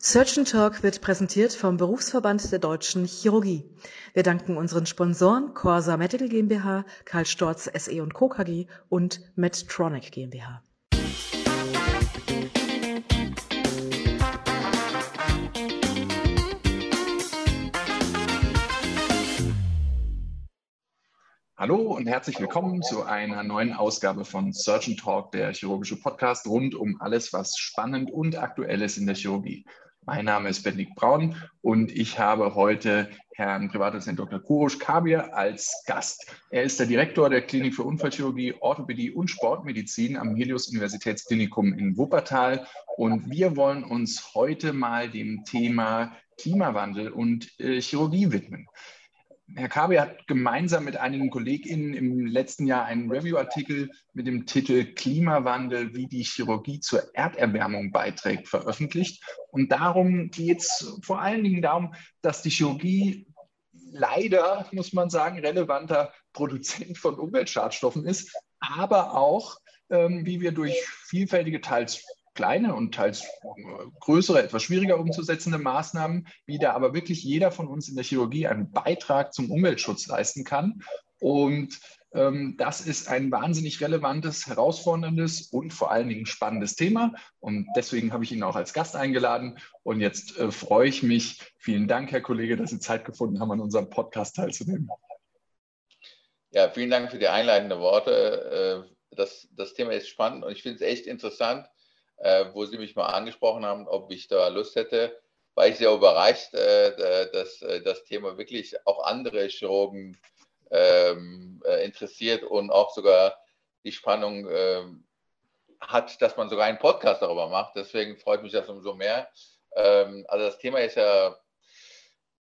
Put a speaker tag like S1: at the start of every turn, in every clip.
S1: Surgeon Talk wird präsentiert vom Berufsverband der Deutschen Chirurgie. Wir danken unseren Sponsoren Corsa Medical GmbH, Karl Storz SE und Co. KG und Medtronic GmbH.
S2: Hallo und herzlich willkommen zu einer neuen Ausgabe von Surgeon Talk, der chirurgische Podcast rund um alles, was spannend und aktuell ist in der Chirurgie. Mein Name ist Benedikt Braun und ich habe heute Herrn Privatdozent Dr. Kurosch Kabir als Gast. Er ist der Direktor der Klinik für Unfallchirurgie, Orthopädie und Sportmedizin am Helios Universitätsklinikum in Wuppertal. Und wir wollen uns heute mal dem Thema Klimawandel und äh, Chirurgie widmen. Herr Kabe hat gemeinsam mit einigen KollegInnen im letzten Jahr einen Review-Artikel mit dem Titel Klimawandel, wie die Chirurgie zur Erderwärmung beiträgt, veröffentlicht. Und darum geht es vor allen Dingen darum, dass die Chirurgie leider, muss man sagen, relevanter Produzent von Umweltschadstoffen ist, aber auch, ähm, wie wir durch vielfältige, teils kleine und teils größere, etwas schwieriger umzusetzende Maßnahmen, wie da aber wirklich jeder von uns in der Chirurgie einen Beitrag zum Umweltschutz leisten kann. Und ähm, das ist ein wahnsinnig relevantes, herausforderndes und vor allen Dingen spannendes Thema. Und deswegen habe ich ihn auch als Gast eingeladen. Und jetzt äh, freue ich mich. Vielen Dank, Herr Kollege, dass Sie Zeit gefunden haben, an unserem Podcast teilzunehmen.
S3: Ja, vielen Dank für die einleitenden Worte. Äh, das, das Thema ist spannend und ich finde es echt interessant, äh, wo Sie mich mal angesprochen haben, ob ich da Lust hätte, war ich sehr überrascht, äh, dass äh, das Thema wirklich auch andere Chirurgen ähm, äh, interessiert und auch sogar die Spannung ähm, hat, dass man sogar einen Podcast darüber macht. Deswegen freut mich das umso mehr. Ähm, also das Thema ist ja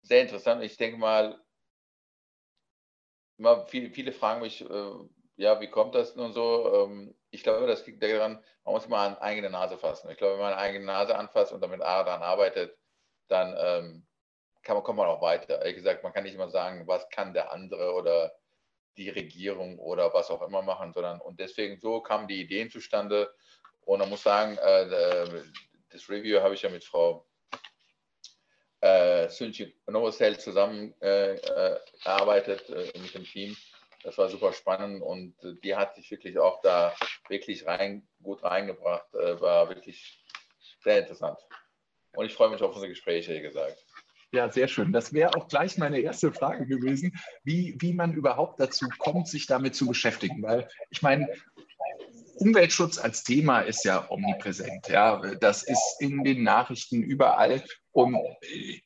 S3: sehr interessant. Ich denke mal, immer viele, viele fragen mich, äh, ja, wie kommt das nun so? Ähm, ich glaube, das liegt daran, man muss immer an eigene Nase fassen. Ich glaube, wenn man eine eigene Nase anfasst und damit daran arbeitet, dann ähm, kann man, kommt man auch weiter. Ehrlich gesagt, man kann nicht immer sagen, was kann der andere oder die Regierung oder was auch immer machen, sondern und deswegen so kamen die Ideen zustande. Und man muss sagen, äh, das Review habe ich ja mit Frau äh, Sunchi Novosel zusammengearbeitet äh, äh, mit dem Team. Das war super spannend und äh, die hat sich wirklich auch da wirklich rein, gut reingebracht. Äh, war wirklich sehr interessant. Und ich freue mich auf unsere Gespräche, wie gesagt.
S2: Ja, sehr schön. Das wäre auch gleich meine erste Frage gewesen, wie, wie man überhaupt dazu kommt, sich damit zu beschäftigen. Weil ich meine, Umweltschutz als Thema ist ja omnipräsent. Ja, das ist in den Nachrichten überall. Und äh,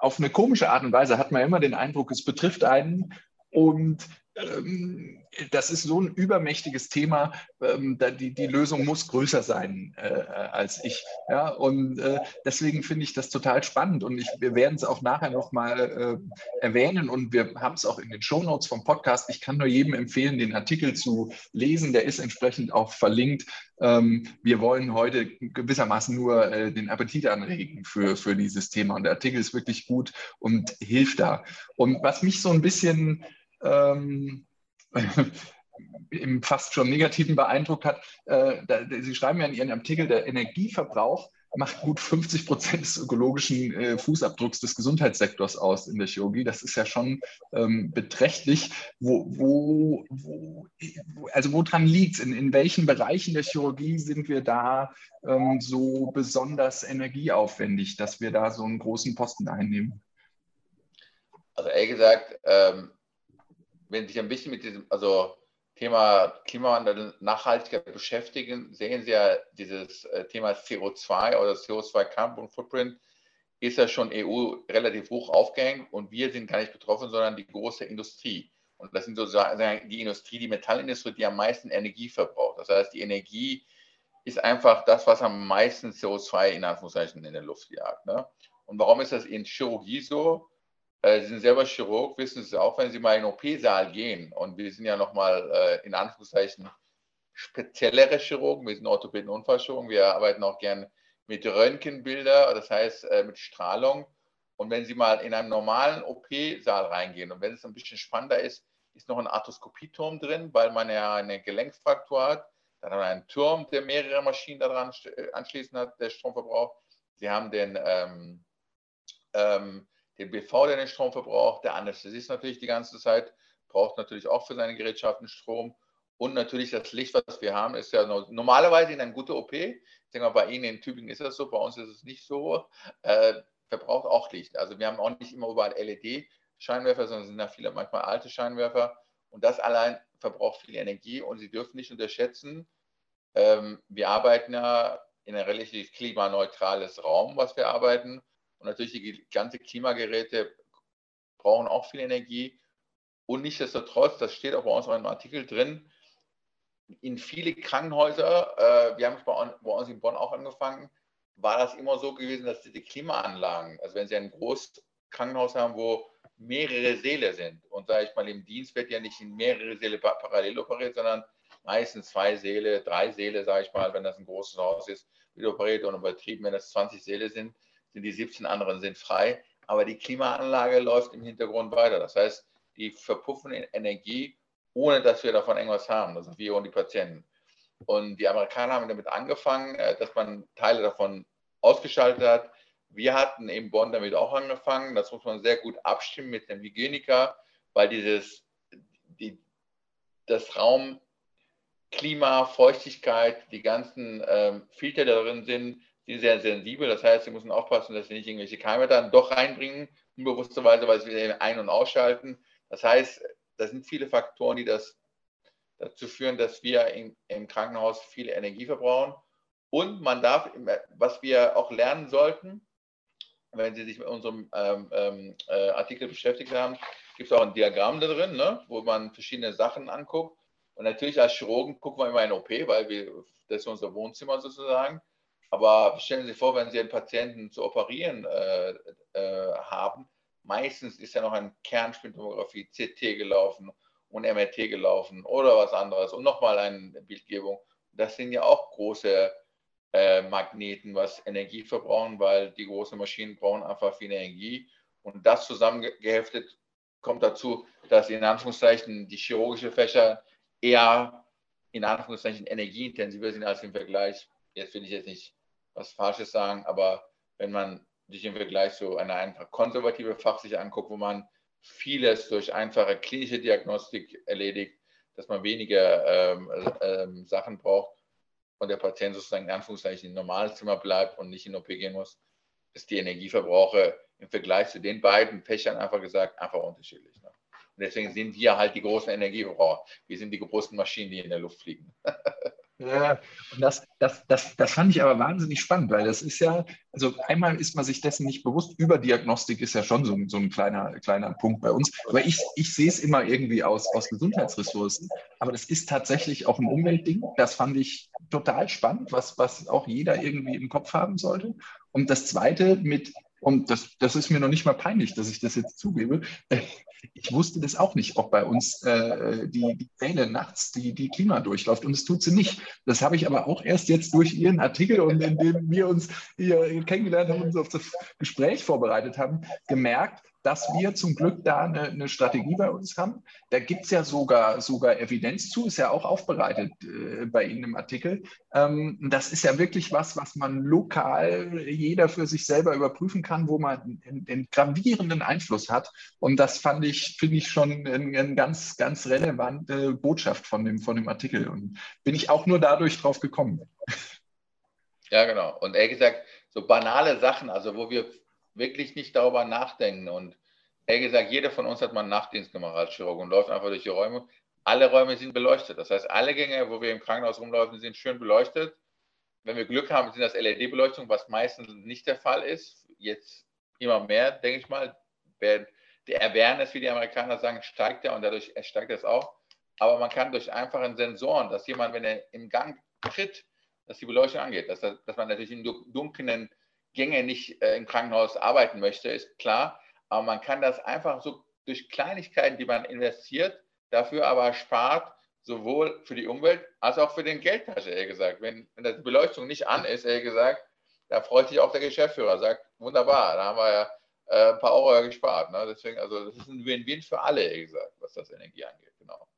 S2: auf eine komische Art und Weise hat man immer den Eindruck, es betrifft einen. Und das ist so ein übermächtiges Thema, ähm, die, die Lösung muss größer sein äh, als ich. Ja? Und äh, deswegen finde ich das total spannend und ich, wir werden es auch nachher nochmal äh, erwähnen und wir haben es auch in den Shownotes vom Podcast. Ich kann nur jedem empfehlen, den Artikel zu lesen, der ist entsprechend auch verlinkt. Ähm, wir wollen heute gewissermaßen nur äh, den Appetit anregen für, für dieses Thema und der Artikel ist wirklich gut und hilft da. Und was mich so ein bisschen ähm, im fast schon negativen beeindruckt hat. Äh, da, Sie schreiben ja in Ihrem Artikel, der Energieverbrauch macht gut 50 Prozent des ökologischen äh, Fußabdrucks des Gesundheitssektors aus in der Chirurgie. Das ist ja schon ähm, beträchtlich. Wo, wo, wo, also woran liegt es? In, in welchen Bereichen der Chirurgie sind wir da ähm, so besonders energieaufwendig, dass wir da so einen großen Posten einnehmen?
S3: Also ehrlich gesagt, ähm, wenn Sie sich ein bisschen mit diesem also Thema Klimawandel Nachhaltigkeit beschäftigen, sehen Sie ja dieses äh, Thema CO2 oder CO2 Carbon Footprint ist ja schon EU relativ hoch aufgehängt und wir sind gar nicht betroffen, sondern die große Industrie. Und das sind sozusagen die Industrie, die Metallindustrie, die am meisten Energie verbraucht. Das heißt, die Energie ist einfach das, was am meisten CO2 in Anführungszeichen in der Luft jagt. Ne? Und warum ist das in Chirurgie so? Äh, Sie sind selber Chirurg, wissen Sie auch, wenn Sie mal in den OP-Saal gehen und wir sind ja nochmal äh, in Anführungszeichen speziellere Chirurgen, wir sind Orthopäden und Unfallchirurgen, wir arbeiten auch gern mit Röntgenbilder, das heißt äh, mit Strahlung. Und wenn Sie mal in einen normalen OP-Saal reingehen und wenn es ein bisschen spannender ist, ist noch ein Arthroskopieturm drin, weil man ja eine Gelenkfraktur hat. Dann hat man einen Turm, der mehrere Maschinen daran anschließend hat, der Strom verbraucht. Sie haben den, ähm, ähm, den BV, der den Strom verbraucht. Der Anästhesist natürlich die ganze Zeit, braucht natürlich auch für seine Gerätschaften Strom. Und natürlich das Licht, was wir haben, ist ja normalerweise in einer guten OP. Ich denke mal, bei Ihnen in Tübingen ist das so, bei uns ist es nicht so. Äh, verbraucht auch Licht. Also wir haben auch nicht immer überall LED-Scheinwerfer, sondern sind da viele manchmal alte Scheinwerfer. Und das allein verbraucht viel Energie und Sie dürfen nicht unterschätzen, ähm, wir arbeiten ja in einem relativ klimaneutrales Raum, was wir arbeiten. Und natürlich die ganzen Klimageräte brauchen auch viel Energie. Und nichtsdestotrotz, das steht auch bei uns in einem Artikel drin, in viele Krankenhäuser, äh, wir haben es bei, bei, uns in Bonn auch angefangen, war das immer so gewesen, dass die Klimaanlagen, also wenn Sie ein großes Krankenhaus haben, wo mehrere Säle sind, und sage ich mal, im Dienst wird ja nicht in mehrere Säle parallel operiert, sondern meistens zwei Säle, drei Säle, sage ich mal, wenn das ein großes Haus ist, wird operiert und übertrieben, wenn das 20 Säle sind, sind die 17 anderen sind frei. Aber die Klimaanlage läuft im Hintergrund weiter. Das heißt, die verpuffen in Energie, ohne dass wir davon irgendwas haben. Also wir und die Patienten. Und die Amerikaner haben damit angefangen, äh, dass man Teile davon ausgeschaltet hat. Wir hatten in Bonn damit auch angefangen. Das muss man sehr gut abstimmen mit dem Hygieniker, weil dieses, die, das Raum Klima, Feuchtigkeit, die ganzen ähm, Filter, die darin sind, sind sehr sensibel. Das heißt, sie müssen aufpassen, dass sie nicht irgendwelche Keime dann doch reinbringen, unbewussterweise, weil sie wieder ein- und ausschalten. Das heißt, da sind viele Faktoren, die das dazu führen, dass wir in, im Krankenhaus viel Energie verbrauchen. Und man darf, was wir auch lernen sollten, wenn Sie sich mit unserem ähm, ähm äh, Artikel beschäftigt haben, gibt es auch ein Diagramm da drin, ne, wo man verschiedene Sachen anguckt. Und natürlich als Chirurgen gucken wir immer in OP, weil wir, das ist unser Wohnzimmer sozusagen. Aber stellen Sie sich vor, wenn Sie einen Patienten zu operieren äh, äh, haben, meistens ist ja noch eine Kernspintomographie, CT gelaufen und MRT gelaufen oder was anderes und nochmal eine Bildgebung. Das sind ja auch große äh, Magneten, was Energie verbrauchen, weil die großen Maschinen brauchen einfach viel Energie. Und das zusammengeheftet kommt dazu, dass in Anführungszeichen die chirurgische Fächer eher in Anführungszeichen energieintensiver sind als im Vergleich. Jetzt will ich jetzt nicht was Falsches sagen, aber wenn man sich im Vergleich so eine einfach konservative Fach sich anguckt, wo man vieles durch einfache klinische Diagnostik erledigt, dass man weniger ähm, ähm, Sachen braucht und der Patient sozusagen in Anführungszeichen im Normalzimmer bleibt und nicht in OP gehen muss, ist die Energieverbrauche im Vergleich zu den beiden Fächern einfach gesagt einfach unterschiedlich. Ne? Und deswegen sind wir halt die großen Energieverbraucher. Wir sind die großen Maschinen, die in der Luft fliegen.
S2: Und das, das, das, das fand ich aber wahnsinnig spannend, weil das ist ja, also einmal ist man sich dessen nicht bewusst, Überdiagnostik ist ja schon so, so ein kleiner, kleiner Punkt bei uns, aber ich, ich sehe es immer irgendwie aus, aus Gesundheitsressourcen, aber das ist tatsächlich auch ein Umweltding, das fand ich total spannend, was, was auch jeder irgendwie im Kopf haben sollte. Und das Zweite mit und das, das ist mir noch nicht mal peinlich, dass ich das jetzt zugebe. Ich wusste das auch nicht, ob bei uns äh, die, die Zähne nachts die, die Klima durchläuft. Und es tut sie nicht. Das habe ich aber auch erst jetzt durch Ihren Artikel und indem wir uns hier kennengelernt haben und uns auf das Gespräch vorbereitet haben, gemerkt, dass wir zum Glück da eine, eine Strategie bei uns haben. Da gibt es ja sogar, sogar Evidenz zu, ist ja auch aufbereitet äh, bei Ihnen im Artikel. Ähm, das ist ja wirklich was, was man lokal jeder für sich selber überprüfen kann, wo man einen, einen gravierenden Einfluss hat. Und das fand ich, finde ich schon eine, eine ganz, ganz relevante Botschaft von dem, von dem Artikel. Und bin ich auch nur dadurch drauf gekommen.
S3: Ja, genau. Und ehrlich gesagt, so banale Sachen, also wo wir wirklich nicht darüber nachdenken. Und ehrlich gesagt, jeder von uns hat mal einen Nachtdienst gemacht als Chirurg und läuft einfach durch die Räume. Alle Räume sind beleuchtet. Das heißt, alle Gänge, wo wir im Krankenhaus rumlaufen, sind schön beleuchtet. Wenn wir Glück haben, sind das LED-Beleuchtung, was meistens nicht der Fall ist. Jetzt immer mehr, denke ich mal. Der Awareness, wie die Amerikaner sagen, steigt ja und dadurch steigt es auch. Aber man kann durch einfachen Sensoren, dass jemand, wenn er im Gang tritt, dass die Beleuchtung angeht, dass, dass man natürlich in dunklen Gänge nicht äh, im Krankenhaus arbeiten möchte, ist klar. Aber man kann das einfach so durch Kleinigkeiten, die man investiert, dafür aber spart, sowohl für die Umwelt als auch für den Geldtasche, ehrlich gesagt. Wenn, wenn die Beleuchtung nicht an ist, ehrlich gesagt, da freut sich auch der Geschäftsführer, sagt, wunderbar, da haben wir ja äh, ein paar Euro gespart. Ne? Deswegen, also das ist ein Win-Win für alle, ehrlich gesagt, was das Energie angeht, genau.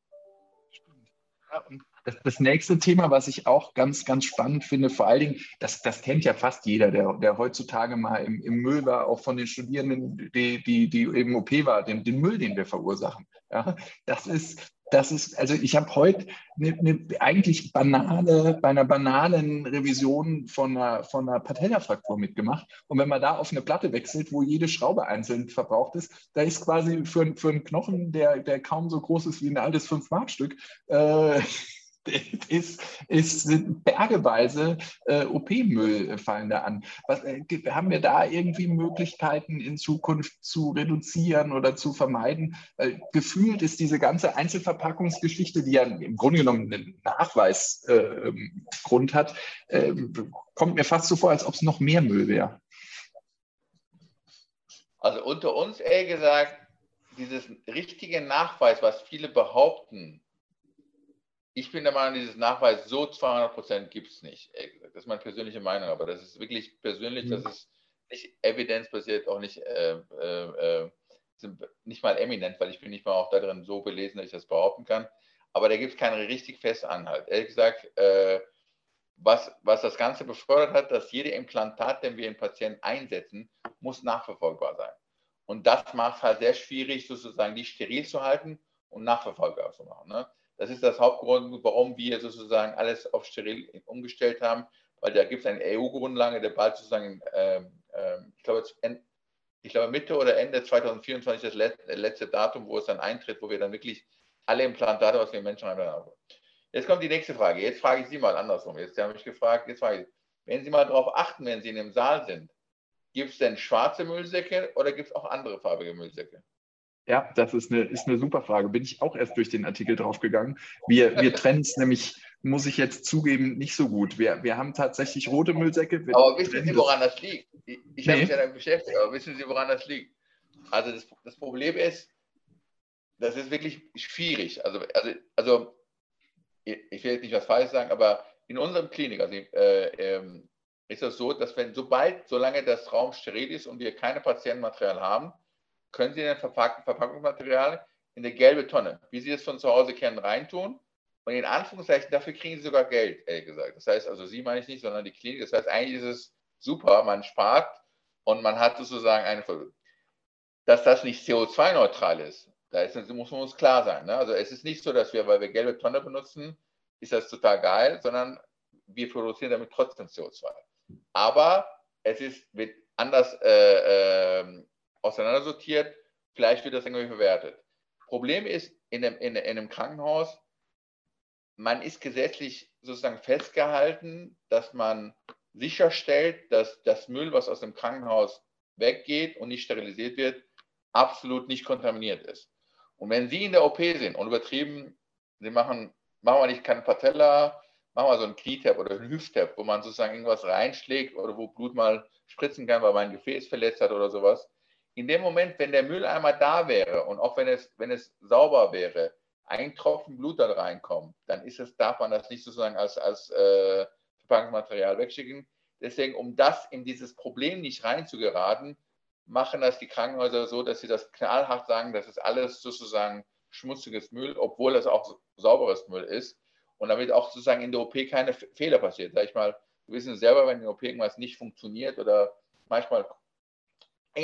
S2: das, das, nächste Thema, was ich auch ganz, ganz spannend finde, vor allen Dingen, das, das kennt ja fast jeder, der, der heutzutage mal im, im Müll war, auch von den Studierenden, die, die, die im OP war, den, den Müll, den wir verursachen. Ja, das ist, das ist, also ich habe heute eine, eine, eigentlich banale, bei einer banalen Revision von einer, von einer Patellafraktur mitgemacht. Und wenn man da auf eine Platte wechselt, wo jede Schraube einzeln verbraucht ist, da ist quasi für, für einen Knochen, der, der kaum so groß ist wie ein altes Fünf-Mark-Stück, äh, ist, ist, sind bergeweise äh, OP-Müll fallen da an. Was, äh, haben wir da irgendwie Möglichkeiten in Zukunft zu reduzieren oder zu vermeiden? Weil gefühlt ist diese ganze Einzelverpackungsgeschichte, die ja im Grunde genommen einen Nachweisgrund äh, hat, ähm, kommt mir fast so vor, als ob es noch mehr Müll wäre.
S3: Also unter uns, ehrlich gesagt, dieses richtige Nachweis, was viele behaupten, ich bin der Meinung, dieses Nachweis so 200 Prozent gibt es nicht. Das ist meine persönliche Meinung, aber das ist wirklich persönlich, mhm. das ist nicht evidenzbasiert, auch nicht, äh, äh, äh nicht mal eminent, weil ich bin nicht mal auch darin so belesen, dass ich das behaupten kann. Aber da gibt es keinen richtig festen Anhalt. Ehrlich gesagt, äh, was, was das Ganze befördert hat, dass jede Implantat, den wir in Patienten einsetzen, muss nachverfolgbar sein. Und das macht es halt sehr schwierig, sozusagen die steril zu halten und nachverfolgbar zu machen. Ne? Das ist das Hauptgrund, warum wir sozusagen alles auf steril umgestellt haben, weil da gibt es eine EU-Grundlage, der bald sozusagen, ähm, ähm, ich, glaube, ich glaube Mitte oder Ende 2024 das letzte, Datum, wo es dann eintritt, wo wir dann wirklich alle Implantate aus den Menschen haben. Jetzt kommt die nächste Frage. Jetzt frage ich Sie mal andersrum. Jetzt habe ich gefragt, jetzt frage ich, wenn Sie mal darauf achten, wenn Sie in einem Saal sind, gibt es denn schwarze Müllsäcke oder gibt es auch andere farbige Müllsäcke?
S2: Ja, das ist eine, ist eine super Frage. Bin ich auch erst durch den Artikel draufgegangen. Wir, wir trennen es nämlich, muss ich jetzt zugeben, nicht so gut. Wir, wir haben tatsächlich rote Müllsäcke.
S3: Aber wissen Sie, woran das liegt? Ich, ich nee. habe mich ja damit beschäftigt, aber wissen Sie, woran das liegt? Also das, das Problem ist, das ist wirklich schwierig. Also, also, also ich will jetzt nicht was falsch sagen, aber in unserem Klinik also, äh, äh, ist das so, dass wenn sobald, solange das Raum steril ist und wir keine Patientenmaterial haben, können Sie in ein Verpackungsmaterial in eine gelbe Tonne, wie Sie es von zu Hause kennen, reintun. Und in Anführungszeichen, dafür kriegen Sie sogar Geld, ehrlich gesagt. Das heißt, also Sie meine ich nicht, sondern die Klinik. Das heißt, eigentlich ist es super, man spart und man hat sozusagen eine Folge. Dass das nicht CO2-neutral ist, da ist, muss man uns klar sein. Ne? Also es ist nicht so, dass wir, weil wir gelbe Tonne benutzen, ist das total geil, sondern wir produzieren damit trotzdem CO2. Aber es ist, wird anders äh, äh, auseinandersortiert, vielleicht wird das irgendwie verwertet. Problem ist, in einem, in, in einem Krankenhaus, man ist gesetzlich sozusagen festgehalten, dass man sicherstellt, dass das Müll, was aus dem Krankenhaus weggeht und nicht sterilisiert wird, absolut nicht kontaminiert ist. Und wenn Sie in der OP sind und übertrieben, Sie machen, machen wir nicht keinen Patella, machen wir so einen Knietap oder einen Hüfttap, wo man sozusagen irgendwas reinschlägt oder wo Blut mal spritzen kann, weil man ein Gefäß verletzt hat oder sowas, in dem Moment, wenn der Mülleimer da wäre und auch wenn es, wenn es sauber wäre, ein Tropfen Blut da reinkommt, dann ist es, darf man das nicht sozusagen als, als äh, Verpackungsmaterial wegschicken. Deswegen, um das in dieses Problem nicht reinzugeraten, machen das die Krankenhäuser so, dass sie das knallhart sagen, das ist alles sozusagen schmutziges Müll, obwohl das auch sauberes Müll ist. Und damit auch sozusagen in der OP keine Fehler passiert. Sag ich mal, wir wissen selber, wenn in der OP irgendwas nicht funktioniert oder manchmal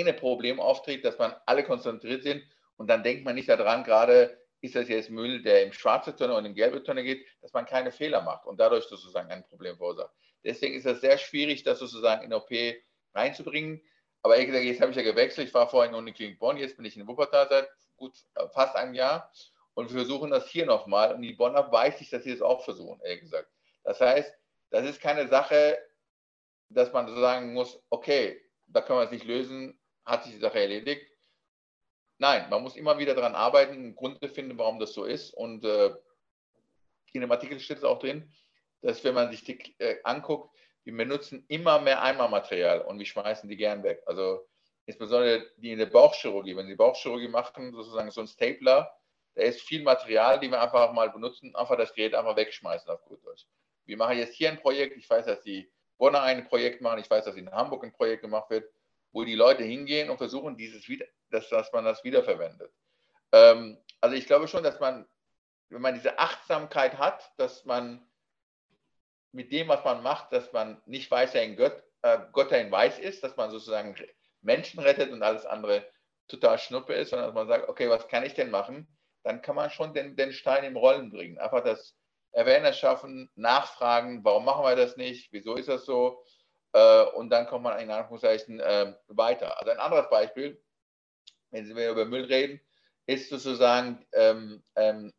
S3: eine Problem auftritt, dass man alle konzentriert sind und dann denkt man nicht daran, gerade ist das jetzt Müll, der in schwarze Tonne und in gelbe Tonne geht, dass man keine Fehler macht und dadurch sozusagen ein Problem verursacht. Deswegen ist es sehr schwierig, das sozusagen in OP reinzubringen. Aber ehrlich gesagt, jetzt habe ich ja gewechselt. Ich war vorhin in Uniklinik Bonn, jetzt bin ich in Wuppertal seit gut fast einem Jahr und wir versuchen das hier nochmal. Und die Bonner weiß ich, dass sie das auch versuchen, ehrlich gesagt. Das heißt, das ist keine Sache, dass man so sagen muss, okay, da können wir es nicht lösen, hat sich die Sache erledigt. Nein, man muss immer wieder daran arbeiten, einen Grund finden, warum das so ist. Und äh, in dem Artikel steht es auch drin, dass wenn man sich die äh, anguckt, wir benutzen immer mehr Eimermaterial und wir schmeißen die gern weg. Also insbesondere die in der Bauchchirurgie, wenn sie Bauchchirurgie machen, sozusagen so ein Stapler, da ist viel Material, die wir einfach mal benutzen, einfach das Gerät einfach wegschmeißen auf gut Deutsch. Wir machen jetzt hier ein Projekt, ich weiß, dass die Bonner ein Projekt machen, ich weiß, dass in Hamburg ein Projekt gemacht wird, wo die Leute hingehen und versuchen, dieses wieder, dass, dass man das wiederverwendet. Ähm, also ich glaube schon, dass man wenn man diese Achtsamkeit hat, dass man mit dem, was man macht, dass man nicht weiß, ein Gott, äh, Gott ein Weiß ist, dass man sozusagen Menschen rettet und alles andere total Schnuppe ist, sondern dass man sagt, okay, was kann ich denn machen? Dann kann man schon den, den Stein im Rollen bringen. Einfach das Awareness schaffen, nachfragen, warum machen wir das nicht, wieso ist das so? Äh, und dann kommt man in Anführungszeichen äh, weiter. Also ein anderes Beispiel, wenn Sie über Müll reden, ist sozusagen ähm, ähm,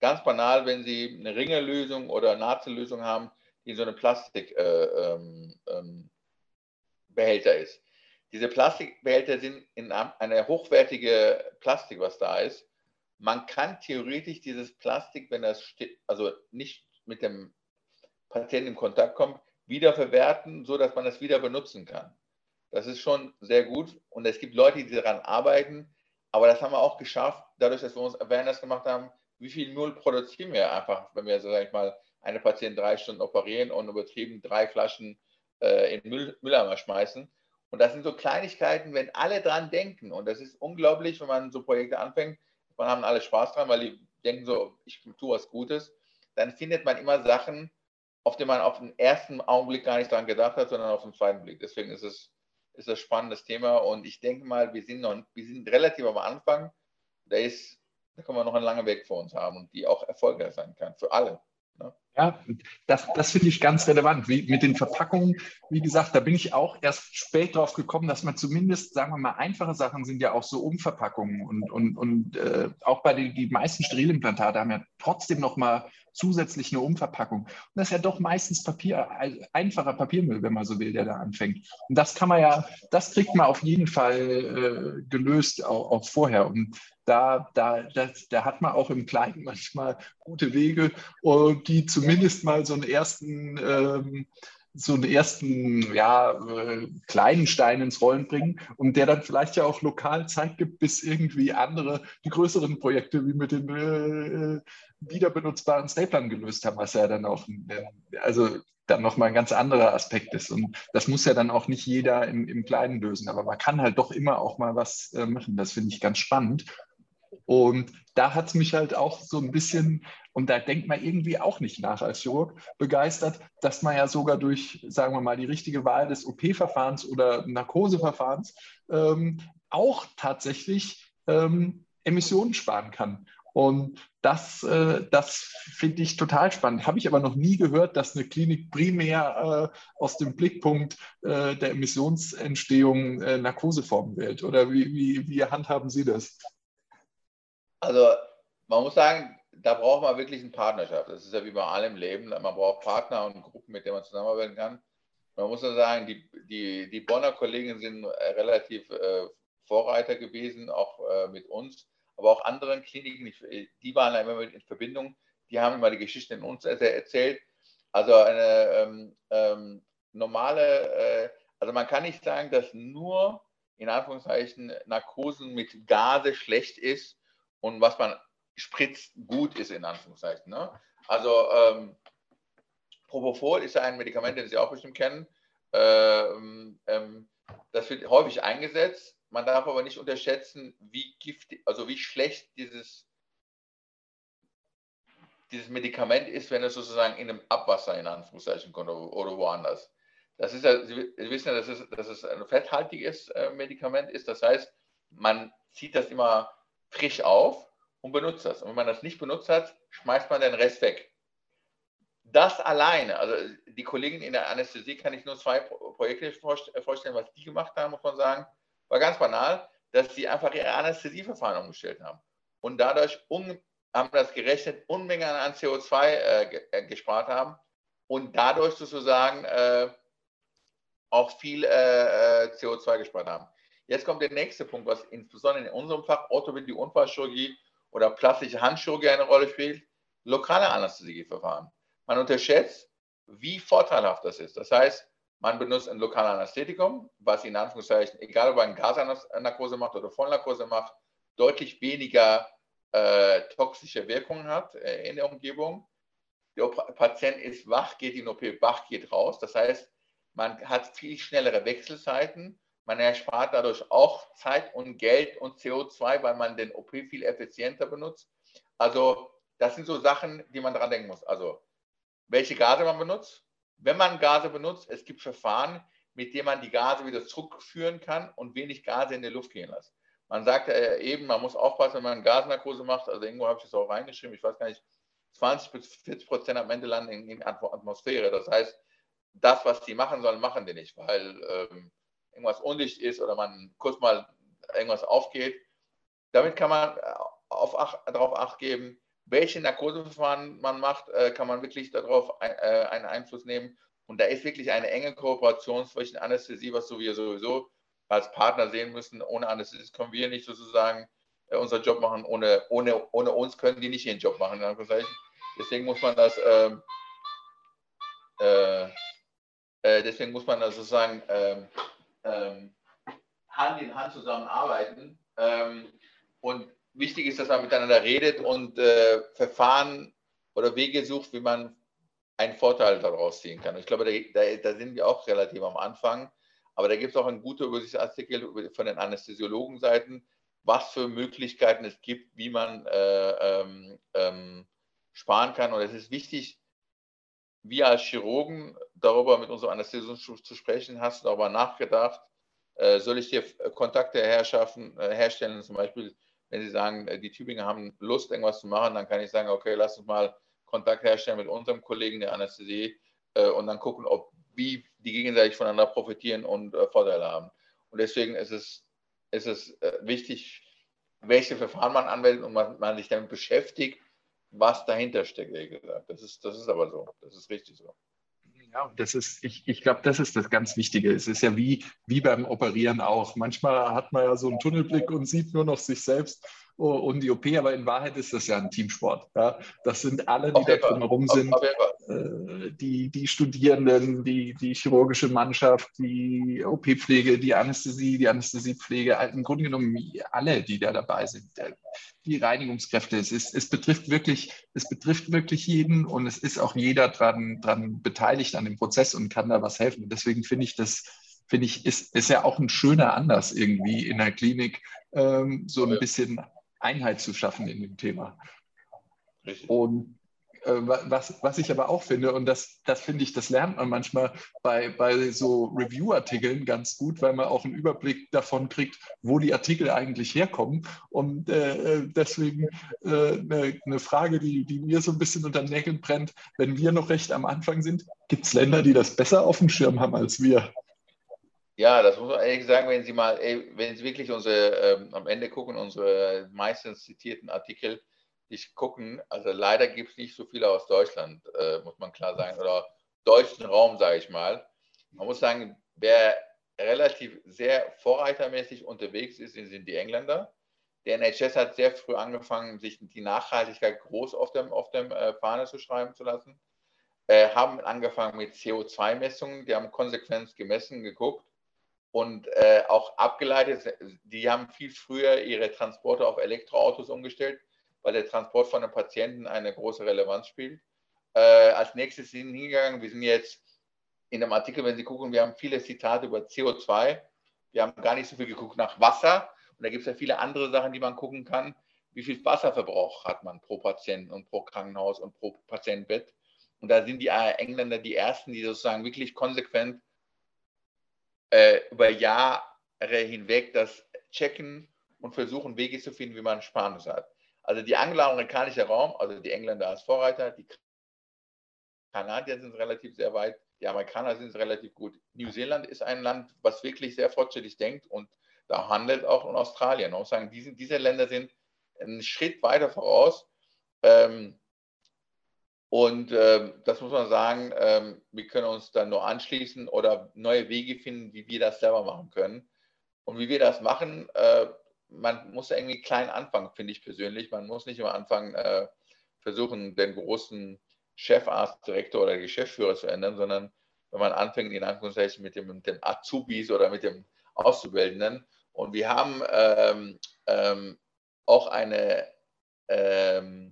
S3: ganz banal, wenn Sie eine Ringerlösung oder Nahtellösung haben, die so eine Plastikbehälter äh, ähm, ähm ist. Diese Plastikbehälter sind in eine hochwertige Plastik, was da ist. Man kann theoretisch dieses Plastik, wenn das also nicht mit dem Patienten in Kontakt kommt, wiederverwerten, sodass man es wieder benutzen kann. Das ist schon sehr gut und es gibt Leute, die daran arbeiten, aber das haben wir auch geschafft, dadurch, dass wir uns Awareness gemacht haben, wie viel Müll produzieren wir einfach, wenn wir, so sag ich mal, eine Patienten drei Stunden operieren und übertrieben drei Flaschen äh, in Müll, Mülleimer schmeißen. Und das sind so Kleinigkeiten, wenn alle dran denken. Und das ist unglaublich, wenn man so Projekte anfängt. Man haben alle Spaß dran, weil die denken so, ich tue was Gutes. Dann findet man immer Sachen, auf die man auf den ersten Augenblick gar nicht dran gedacht hat, sondern auf den zweiten Blick. Deswegen ist es ist ein spannendes Thema und ich denke mal, wir sind noch, wir sind relativ am Anfang. Da ist, da können wir noch einen langen Weg vor uns haben und die auch erfolgreich sein kann für alle.
S2: Ja, das, das finde ich ganz relevant. Wie, mit den Verpackungen, wie gesagt, da bin ich auch erst spät drauf gekommen, dass man zumindest, sagen wir mal, einfache Sachen sind ja auch so Umverpackungen und, und, und äh, auch bei den die meisten Sterilimplantate haben ja trotzdem noch mal zusätzlich eine Umverpackung. Und das ist ja doch meistens Papier, einfacher Papiermüll, wenn man so will, der da anfängt. Und das kann man ja, das kriegt man auf jeden Fall äh, gelöst, auch, auch, vorher. Und da, da, das, da hat man auch im Kleinen manchmal gute Wege, die zumindest mal so einen ersten ähm, so einen ersten ja, äh, kleinen Stein ins Rollen bringen und der dann vielleicht ja auch lokal Zeit gibt, bis irgendwie andere, die größeren Projekte wie mit den äh, wiederbenutzbaren Staplern gelöst haben, was ja dann auch, also dann nochmal ein ganz anderer Aspekt ist. Und das muss ja dann auch nicht jeder im, im Kleinen lösen, aber man kann halt doch immer auch mal was äh, machen. Das finde ich ganz spannend. Und da hat es mich halt auch so ein bisschen, und da denkt man irgendwie auch nicht nach als Chirurg, begeistert, dass man ja sogar durch, sagen wir mal, die richtige Wahl des OP-Verfahrens oder Narkoseverfahrens ähm, auch tatsächlich ähm, Emissionen sparen kann. Und das, äh, das finde ich total spannend. Habe ich aber noch nie gehört, dass eine Klinik primär äh, aus dem Blickpunkt äh, der Emissionsentstehung äh, Narkoseformen wählt. Oder wie, wie, wie handhaben Sie das?
S3: Also man muss sagen, da braucht man wirklich eine Partnerschaft. Das ist ja wie bei allem Leben. Man braucht Partner und Gruppen, mit denen man zusammenarbeiten kann. Man muss ja sagen, die, die, die Bonner Kollegen sind relativ äh, Vorreiter gewesen, auch äh, mit uns aber auch anderen Kliniken, die waren immer mit in Verbindung, die haben immer die Geschichten in uns erzählt. Also eine ähm, ähm, normale, äh, also man kann nicht sagen, dass nur in Anführungszeichen Narkosen mit Gase schlecht ist und was man spritzt gut ist in Anführungszeichen. Ne? Also ähm, Propofol ist ein Medikament, das Sie auch bestimmt kennen. Ähm, ähm, das wird häufig eingesetzt man darf aber nicht unterschätzen, wie giftig, also wie schlecht dieses, dieses Medikament ist, wenn es sozusagen in einem Abwasser in Anführungszeichen kommt oder woanders. Das ist ja, Sie wissen ja, dass es, dass es ein fetthaltiges äh, Medikament ist. Das heißt, man zieht das immer frisch auf und benutzt das. Und wenn man das nicht benutzt hat, schmeißt man den Rest weg. Das alleine, also die Kollegen in der Anästhesie kann ich nur zwei Projekte vorstellen, was die gemacht haben, muss man sagen war ganz banal, dass sie einfach ihre Anästhesieverfahren umgestellt haben. Und dadurch um, haben das gerechnet, Unmengen an CO2 äh, äh, gespart haben und dadurch sozusagen äh, auch viel äh, äh CO2 gespart haben. Jetzt kommt der nächste Punkt, was insbesondere in unserem Fach Orthopädie, Unfallchirurgie oder plastische Handchirurgie eine Rolle spielt, lokale Anästhesieverfahren. Man unterschätzt, wie vorteilhaft das ist. Das heißt, man benutzt ein lokales Anästhetikum, was in Anführungszeichen, egal ob man Gasnarkose macht oder Vollnarkose macht, deutlich weniger äh, toxische Wirkungen hat äh, in der Umgebung. Der Patient ist wach, geht in OP, wach, geht raus. Das heißt, man hat viel schnellere Wechselzeiten. Man erspart dadurch auch Zeit und Geld und CO2, weil man den OP viel effizienter benutzt. Also das sind so Sachen, die man dran denken muss. Also, welche Gase man benutzt. Wenn man Gase benutzt, es gibt Verfahren, mit denen man die Gase wieder zurückführen kann und wenig Gase in die Luft gehen lässt. Man sagt ja eben, man muss aufpassen, wenn man Gasnarkose macht. Also irgendwo habe ich das auch reingeschrieben. Ich weiß gar nicht, 20 bis 40 Prozent am Ende landen in, in Atmosphäre. Das heißt, das, was die machen sollen, machen die nicht, weil ähm, irgendwas undicht ist oder man kurz mal irgendwas aufgeht. Damit kann man äh, auf ach, darauf acht geben, welche Narkoseverfahren man macht, äh, kann man wirklich darauf äh, einen Einfluss nehmen. Und da ist wirklich eine enge Kooperation zwischen Anästhesie, was wir sowieso als Partner sehen müssen. Ohne Anästhesie können wir nicht sozusagen unseren Job machen. Ohne, ohne, ohne uns können die nicht ihren Job machen. Deswegen muss man das, ähm, äh, äh, deswegen muss man das sozusagen ähm, Hand in Hand zusammenarbeiten. Ähm, und wichtig ist, dass man miteinander redet und äh, Verfahren oder Wege sucht, wie man einen Vorteil daraus ziehen kann. Ich glaube, da, da, da sind wir auch relativ am Anfang. Aber da gibt es auch einen guten Übersichtsartikel von den Anästhesiologenseiten, was für Möglichkeiten es gibt, wie man äh, ähm, ähm, sparen kann. Und es ist wichtig, wir als Chirurgen darüber mit unserem Anästhesisten zu sprechen. Hast du darüber nachgedacht? Äh, soll ich dir Kontakte herschaffen, äh, herstellen? Zum Beispiel, wenn Sie sagen, äh, die Tübinger haben Lust, irgendwas zu machen, dann kann ich sagen, okay, lass uns mal Kontakt herstellen mit unserem Kollegen der Anästhesie äh, und dann gucken, ob wie die gegenseitig voneinander profitieren und äh, Vorteile haben. Und deswegen ist es, ist es äh, wichtig, welche Verfahren man anwendet und man, man sich damit beschäftigt, was dahinter steckt, wie gesagt. Das ist, das ist aber so. Das ist richtig so.
S2: Ja, das ist, ich, ich glaube, das ist das ganz Wichtige. Es ist ja wie, wie beim Operieren auch. Manchmal hat man ja so einen Tunnelblick und sieht nur noch sich selbst und die OP, aber in Wahrheit ist das ja ein Teamsport. Ja? Das sind alle, die da drumherum sind, äh, die, die Studierenden, die, die chirurgische Mannschaft, die OP-Pflege, die Anästhesie, die Anästhesiepflege, im Grunde genommen alle, die da dabei sind, die Reinigungskräfte. Es, ist, es, betrifft wirklich, es betrifft wirklich jeden und es ist auch jeder dran, dran beteiligt an dem Prozess und kann da was helfen. Und deswegen finde ich das finde ich, ist, ist ja auch ein schöner Anlass irgendwie in der Klinik, ähm, so ein bisschen Einheit zu schaffen in dem Thema. Richtig. Und äh, was, was ich aber auch finde, und das, das finde ich, das lernt man manchmal bei, bei so Review-Artikeln ganz gut, weil man auch einen Überblick davon kriegt, wo die Artikel eigentlich herkommen. Und äh, deswegen äh, eine, eine, Frage, die, die mir so ein bisschen unter den Nägeln brennt, wenn wir noch recht am Anfang sind, gibt es Länder, die das besser auf dem Schirm haben als wir?
S3: Ja, das muss man ehrlich sagen, wenn Sie mal, wenn Sie wirklich unsere, ähm, am Ende gucken, unsere meistens zitierten Artikel, die gucken, also leider gibt es nicht so viele aus Deutschland, äh, muss man klar sagen, oder deutschen Raum, sage ich mal. Man muss sagen, wer relativ sehr vorreitermäßig unterwegs ist, sind die Engländer. Der NHS hat sehr früh angefangen, sich die Nachhaltigkeit groß auf dem, auf dem äh, Fahne zu schreiben zu lassen. Äh, haben angefangen mit CO2-Messungen, die haben konsequent gemessen, geguckt und äh, auch abgeleitet. Die haben viel früher ihre Transporte auf Elektroautos umgestellt, weil der Transport von den Patienten eine große Relevanz spielt. Äh, als nächstes sind hingegangen, wir sind jetzt in dem Artikel, wenn Sie gucken, wir haben viele Zitate über CO2. Wir haben gar nicht so viel geguckt nach Wasser. Und da gibt es ja viele andere Sachen, die man gucken kann. Wie viel Wasserverbrauch hat man pro Patienten und pro Krankenhaus und pro Patientenbett? Und da sind die Engländer die ersten, die sozusagen wirklich konsequent äh, über Jahre hinweg das checken und versuchen, Wege zu finden, wie man sparen hat. Also die angloamerikanische Raum, also die Engländer als Vorreiter, die Kanadier sind relativ sehr weit, die Amerikaner sind relativ gut. New Zealand ist ein Land, was wirklich sehr fortschrittlich denkt und da handelt auch in Australien. Man muss sagen, diese, diese Länder sind einen Schritt weiter voraus. Ähm, und äh, das muss man sagen, äh, wir können uns dann nur anschließen oder neue Wege finden, wie wir das selber machen können. Und wie wir das machen, äh, man muss irgendwie klein anfangen, finde ich persönlich. Man muss nicht immer anfangen, äh, versuchen, den großen Chefarzt, Direktor oder Geschäftsführer zu ändern, sondern wenn man anfängt, in Anführungszeichen mit dem, mit dem Azubis oder mit dem Auszubildenden. Und wir haben ähm, ähm, auch eine ähm,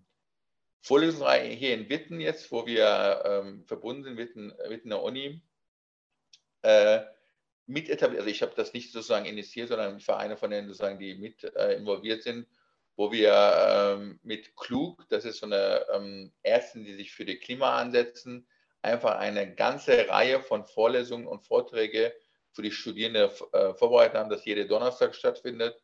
S3: Vorlesungsreihe hier in Witten jetzt, wo wir ähm, verbunden sind mit, mit einer Uni, äh, mit etabliert. Also ich habe das nicht sozusagen initiiert, sondern Vereine von denen sozusagen, die mit äh, involviert sind. wo wir ähm, mit Klug, das ist so eine ähm, Ärztin, die sich für die Klima ansetzen, einfach eine ganze Reihe von Vorlesungen und Vorträge für die Studierenden äh, vorbereitet haben, das jede Donnerstag stattfindet.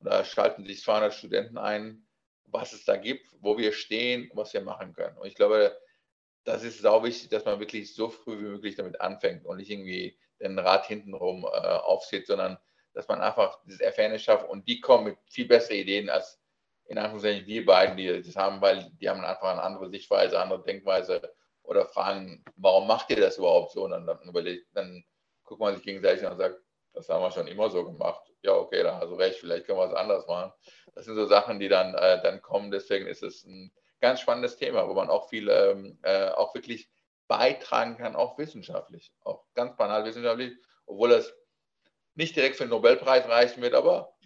S3: Und da schalten sich 200 Studenten ein, was es da gibt, wo wir stehen, was wir machen können. Und ich glaube, das ist sau wichtig, dass man wirklich so früh wie möglich damit anfängt und nicht irgendwie den Rad hintenrum äh, aufzieht, sondern dass man einfach dieses Erfahrnis schafft und die kommen mit viel besseren Ideen als in Anführungszeichen wir beiden, die das haben, weil die haben einfach eine andere Sichtweise, andere Denkweise oder fragen, warum macht ihr das überhaupt so? Und dann, dann, überlegt, dann guckt man sich gegenseitig und sagt, das haben wir schon immer so gemacht. Ja, okay, da hast du recht, vielleicht können wir es anders machen. Das sind so Sachen, die dann, äh, dann kommen. Deswegen ist es ein ganz spannendes Thema, wo man auch viel, ähm, äh, auch wirklich beitragen kann, auch wissenschaftlich, auch ganz banal wissenschaftlich, obwohl es nicht direkt für den Nobelpreis reichen wird, aber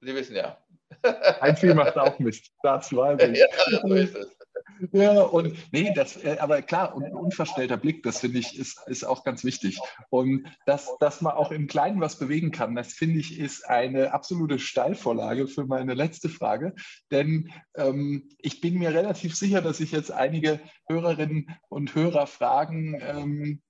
S3: Sie wissen ja.
S2: Ein Vieh macht auch Mist, das weiß ich. Ja, so ist es. Ja, und nee, das, äh, aber klar, und ein unverstellter Blick, das finde ich, ist, ist auch ganz wichtig. Und dass, dass man auch im Kleinen was bewegen kann, das finde ich, ist eine absolute Steilvorlage für meine letzte Frage. Denn ähm, ich bin mir relativ sicher, dass ich jetzt einige Hörerinnen und Hörer fragen, ähm,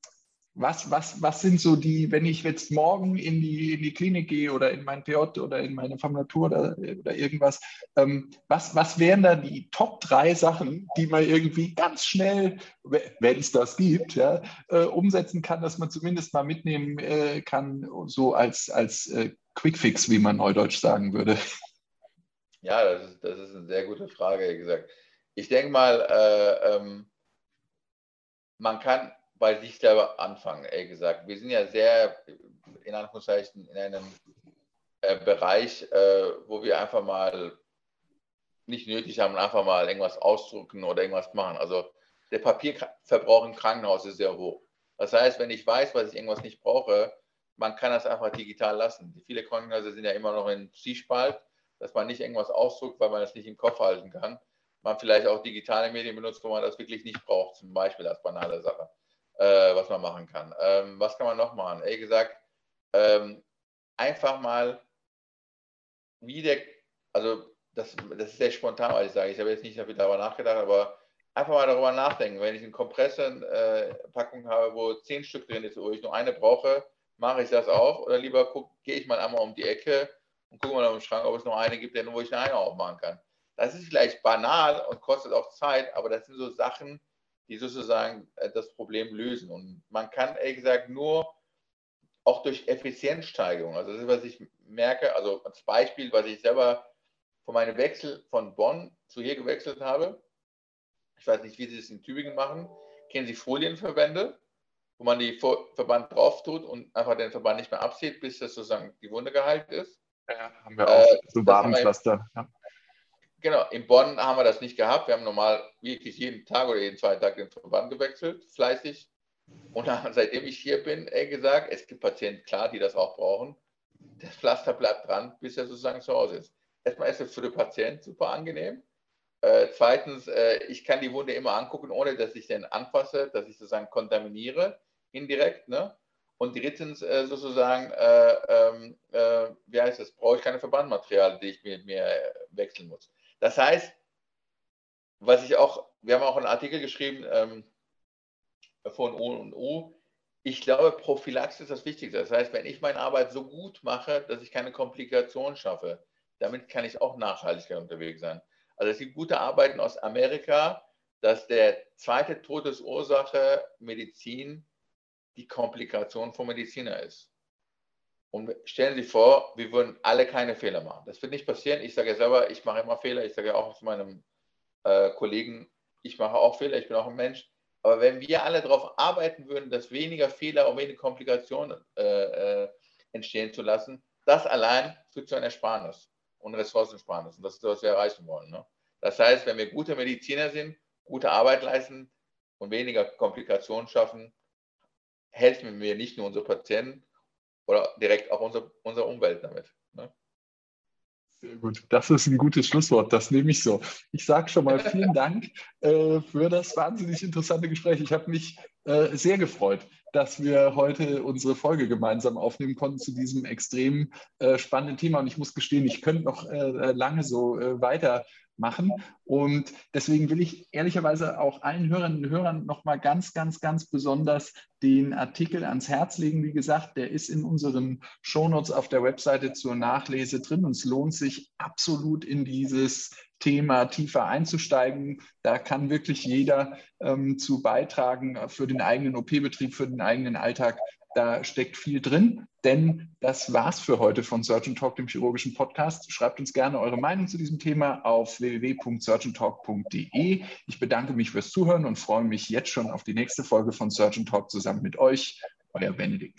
S2: was, was, was sind so die, wenn ich jetzt morgen in die, in die Klinik gehe oder in mein PJ oder in meine Formulatur oder, oder irgendwas, ähm, was, was wären da die Top drei Sachen, die man irgendwie ganz schnell, wenn es das gibt, ja, äh, umsetzen kann, dass man zumindest mal mitnehmen äh, kann, so als, als äh, Quickfix, wie man neudeutsch sagen würde?
S3: Ja, das ist, das ist eine sehr gute Frage, wie gesagt. Ich denke mal, äh, ähm, man kann bei sich selber anfangen, ehrlich gesagt. Wir sind ja sehr, in Anführungszeichen, in einem äh, Bereich, äh, wo wir einfach mal nicht nötig haben, einfach mal irgendwas ausdrucken oder irgendwas machen. Also der Papierverbrauch im Krankenhaus ist sehr hoch. Das heißt, wenn ich weiß, was ich irgendwas nicht brauche, man kann das einfach digital lassen. Viele Krankenhäuser sind ja immer noch in Ziespalt, dass man nicht irgendwas ausdruckt, weil man es nicht im Kopf halten kann. Man vielleicht auch digitale Medien benutzt, wo man das wirklich nicht braucht, zum Beispiel als banale Sache äh, was man machen kann. Ähm, was kann man noch machen? Ehrlich gesagt, ähm, einfach mal wieder, also das, das ist sehr spontan, was ich sage. Ich habe jetzt nicht darüber nachgedacht, aber einfach mal darüber nachdenken. Wenn ich eine Kompressorpackung äh, habe, wo zehn Stück drin ist, wo ich nur eine brauche, mache ich das auch oder lieber gehe ich mal einmal um die Ecke und gucke mal im Schrank, ob es noch eine gibt, wo ich eine aufmachen kann. Das ist vielleicht banal und kostet auch Zeit, aber das sind so Sachen, die sozusagen äh, das Problem lösen. Und man kann, ehrlich gesagt, nur auch durch Effizienzsteigerung, also das ist, was ich merke, also als Beispiel, was ich selber von meinem Wechsel von Bonn zu hier gewechselt habe, ich weiß nicht, wie Sie es in Tübingen machen, kennen Sie Folienverbände, wo man die Verband drauf tut und einfach den Verband nicht mehr abzieht, bis das sozusagen die Wunde geheilt ist.
S2: Ja, haben wir auch, äh, so Wabenpflaster. Ja.
S3: Genau, in Bonn haben wir das nicht gehabt. Wir haben normal wirklich jeden Tag oder jeden zweiten Tag den Verband gewechselt, fleißig. Und seitdem ich hier bin, ey gesagt, es gibt Patienten, klar, die das auch brauchen. Das Pflaster bleibt dran, bis er sozusagen zu Hause ist. Erstmal ist es für den Patienten super angenehm. Äh, zweitens, äh, ich kann die Wunde immer angucken, ohne dass ich den anfasse, dass ich sozusagen kontaminiere, indirekt. Ne? Und drittens, äh, sozusagen, äh, ähm, äh, wie heißt das, brauche ich keine Verbandmaterial, die ich mir, mir wechseln muss. Das heißt, was ich auch, wir haben auch einen Artikel geschrieben ähm, von O und O. Ich glaube, Prophylaxe ist das Wichtigste. Das heißt, wenn ich meine Arbeit so gut mache, dass ich keine Komplikationen schaffe, damit kann ich auch nachhaltig unterwegs sein. Also es gibt gute Arbeiten aus Amerika, dass der zweite Todesursache Medizin die Komplikation vom Mediziner ist. Und stellen Sie vor, wir würden alle keine Fehler machen. Das wird nicht passieren. Ich sage ja selber, ich mache immer Fehler. Ich sage ja auch zu meinem äh, Kollegen, ich mache auch Fehler, ich bin auch ein Mensch. Aber wenn wir alle darauf arbeiten würden, dass weniger Fehler und weniger Komplikationen äh, äh, entstehen zu lassen, das allein führt zu einer Ersparnis und Ressourcensparnis. Und das ist das, was wir erreichen wollen. Ne? Das heißt, wenn wir gute Mediziner sind, gute Arbeit leisten und weniger Komplikationen schaffen, helfen wir nicht nur unsere Patienten, oder direkt auch unsere, unsere Umwelt damit. Ne?
S2: Sehr gut, das ist ein gutes Schlusswort, das nehme ich so. Ich sage schon mal vielen Dank äh, für das wahnsinnig interessante Gespräch. Ich habe mich äh, sehr gefreut, dass wir heute unsere Folge gemeinsam aufnehmen konnten zu diesem extrem äh, spannenden Thema. Und ich muss gestehen, ich könnte noch äh, lange so äh, weitermachen. Und deswegen will ich ehrlicherweise auch allen Hörerinnen und Hörern nochmal ganz, ganz, ganz besonders den Artikel ans Herz legen. Wie gesagt, der ist in unseren Shownotes auf der Webseite zur Nachlese drin und es lohnt sich absolut in dieses Thema tiefer einzusteigen. Da kann wirklich jeder ähm, zu beitragen für den eigenen OP-Betrieb, für den eigenen Alltag. Da steckt viel drin, denn das war's für heute von Surgeon Talk, dem chirurgischen Podcast. Schreibt uns gerne eure Meinung zu diesem Thema auf www.surgeontalk.de. Ich bedanke mich fürs Zuhören und freue mich jetzt schon auf die nächste Folge von Surgeon Talk zusammen mit euch. Euer Benedikt.